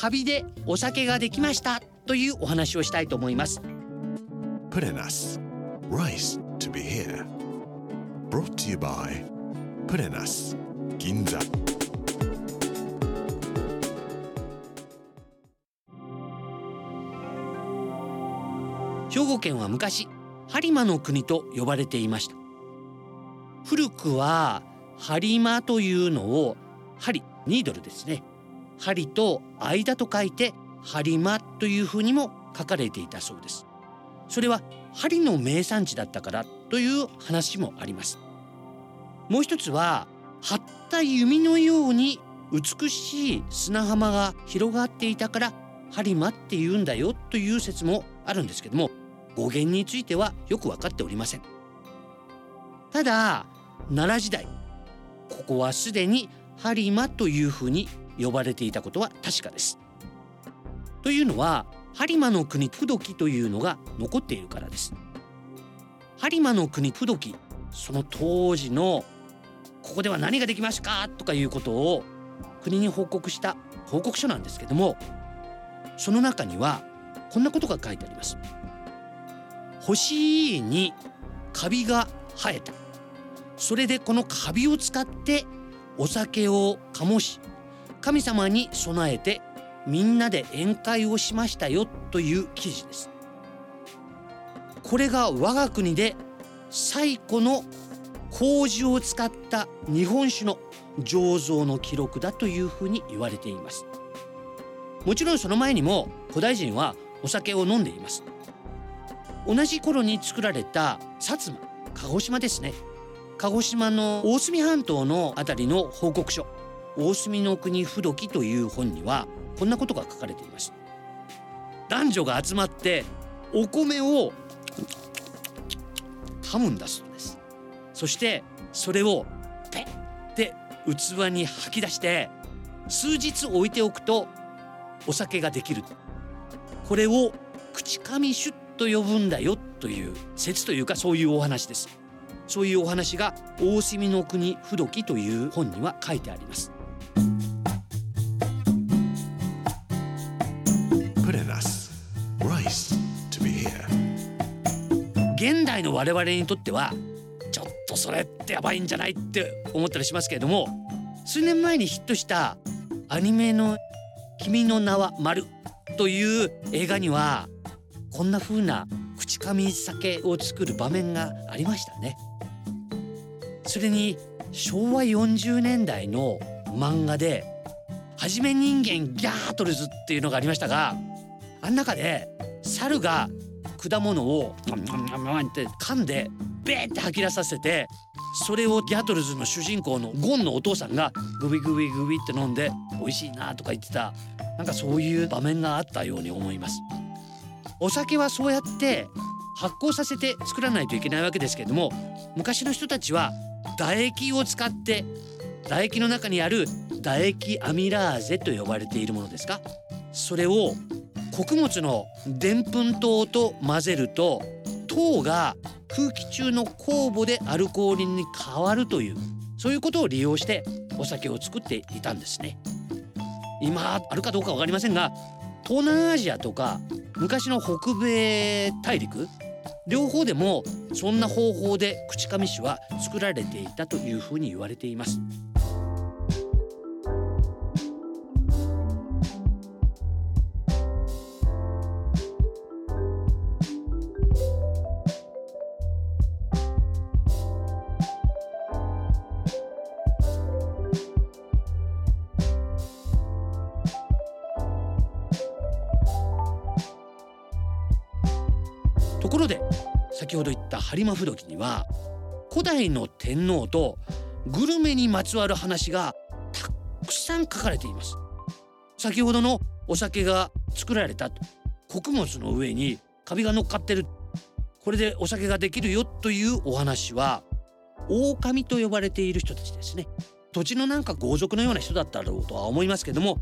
カビでお酒ができましたというお話をしたいと思います us. Rice to be here. Brought to you by in us. Ginza. 兵庫県は昔播磨の国と呼ばれていました古くは播磨というのを針ニードルですね針と間と書いて播磨というふうにも書かれていたそうです。それは針の名産地だったからという話もあります。もう一つは張った弓のように美しい砂浜が広がっていたから播磨って言うんだよという説もあるんですけども語源についてはよく分かっておりません。ただ奈良時代ここはすでに播磨というふうに呼ばれていたことは確かです。というのは播磨の国不時というのが残っているからです。播磨の国不時その当時のここでは何ができますかとかいうことを国に報告した報告書なんですけどもその中にはこんなことが書いてあります。星にカビが生えた。それでこのカビを使ってお酒を醸し神様に備えてみんなで宴会をしましたよという記事です。これが我が国で最古の麹を使った日本酒の醸造の記録だというふうに言われています。もちろんその前にも古代人はお酒を飲んでいます。同じ頃に作られた薩摩鹿児島ですね。鹿児島の大隅半島のあたりの報告書。大隅の国不時という本にはこんなことが書かれています。男女が集まってお米を噛むんだそうです。そしてそれをペッて器に吐き出して数日置いておくとお酒ができる。これを口噛酒と呼ぶんだよという説というかそういうお話です。そういうお話が大隅の国不時という本には書いてあります。現代の我々にとってはちょっとそれってやばいんじゃないって思ったりしますけれども数年前にヒットしたアニメの「君の名は丸という映画にはこんな風な口噛み酒を作る場面がありましたね。それに昭和40年代の漫画で「はじめ人間ギャートルズ」っていうのがありましたがあん中で猿が果物をって噛んでベーって吐き出させてそれをギャトルズの主人公のゴンのお父さんがグビグビグビって飲んで美味しいなとか言ってたなんかそういう場面があったように思いますお酒はそうやって発酵させて作らないといけないわけですけれども昔の人たちは唾液を使って唾液の中にある唾液アミラーゼと呼ばれているものですかそれを穀物のでんぷん糖と混ぜると糖が空気中の酵母でアルコールに変わるというそういうことを利用してお酒を作っていたんですね。今あるかどうか分かりませんが東南アジアとか昔の北米大陸両方でもそんな方法で口上酒は作られていたというふうに言われています。ところで先ほど言った播磨不時には古代の天皇とグルメにまつわる話がたくさん書かれています。先ほどのお酒が作られた穀物の上にカビが乗っかってる。これでお酒ができるよというお話は狼と呼ばれている人たちですね。土地のなんか豪族のような人だったろうとは思いますけども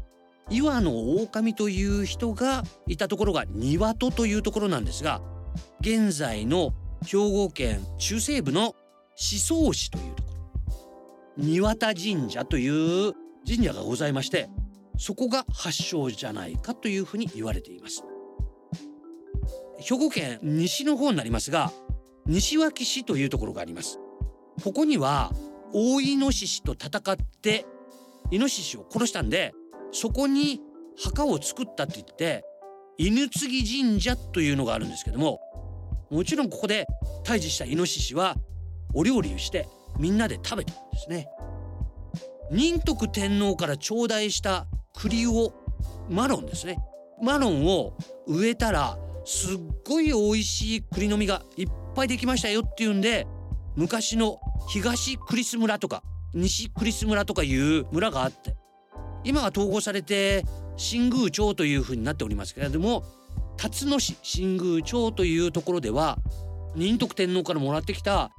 岩の狼という人がいたところが庭戸というところなんですが現在の兵庫県中西部の宍粟市というところ。庭田神社という神社がございましてそこが発祥じゃないかというふうに言われています。兵庫県西の方になりますが西脇市というところがあります。ここには大イノシシと戦ってイノシシを殺したんでそこに墓を作ったって言って犬継神社というのがあるんですけどももちろんここで退治したイノシシはお料理をしてみんなで食べたんですね。仁徳天皇から頂戴した栗をマロンですね。マロンを植えたらすっごい美味しい栗の実がいっぱいできましたよっていうんで昔の東クリス村とか西クリス村とかいう村があって今は統合されて新宮町というふうになっておりますけれども辰野市新宮町というところでは仁徳天皇からもらってきた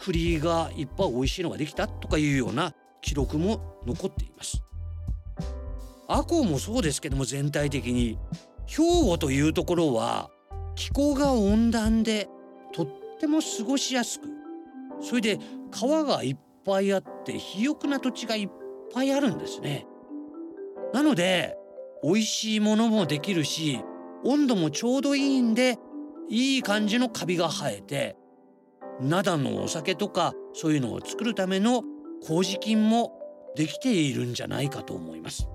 栗がいっぱい美味しいのができたとかいうような記録も残っています。赤穂もそうですけども全体的に兵庫というところは気候が温暖でとっても過ごしやすくそれで川がいっぱいあって肥沃な土地がいっぱいあるんですね。なので美味しいものもできるし温度もちょうどいいんでいい感じのカビが生えて灘のお酒とかそういうのを作るための麹菌もできているんじゃないかと思います。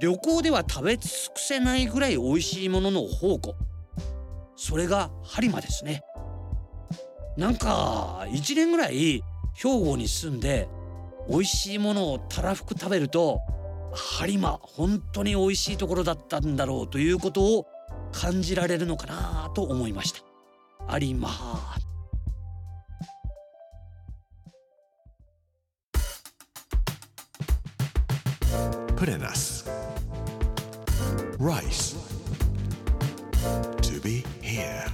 旅行では食べ尽くせないぐらい美味しいものの宝庫。それが播磨ですね。なんか1年ぐらい兵庫に住んで美味しいものをたらふく食べると播磨本当に美味しいところだったんだろうということを感じられるのかなと思いました有馬 Purenas. Rice. To be here.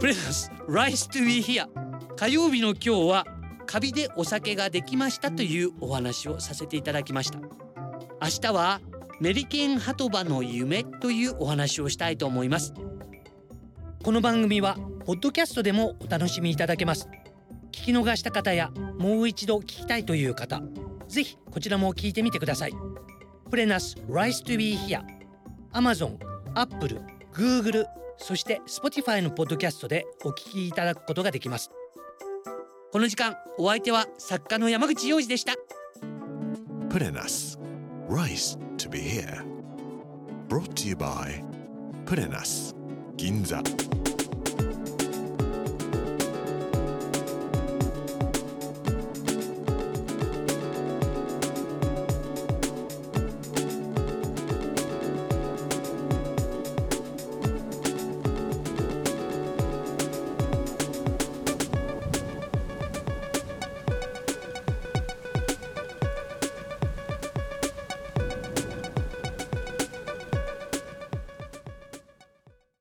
プレス Rice to be here 火曜日の今日はカビでお酒ができましたというお話をさせていただきました。明日はメリケンハトバの夢というお話をしたいと思います。この番組はポッドキャストでもお楽しみいただけます。聞き逃した方やもう一度聞きたいという方ぜひこちらも聞いてみてください。プレナス Rice to be here Amazon、Apple、Google そして Spotify のポッドキャストでお聞きいただくことができます。この時間お相手は作家の山口洋二でした。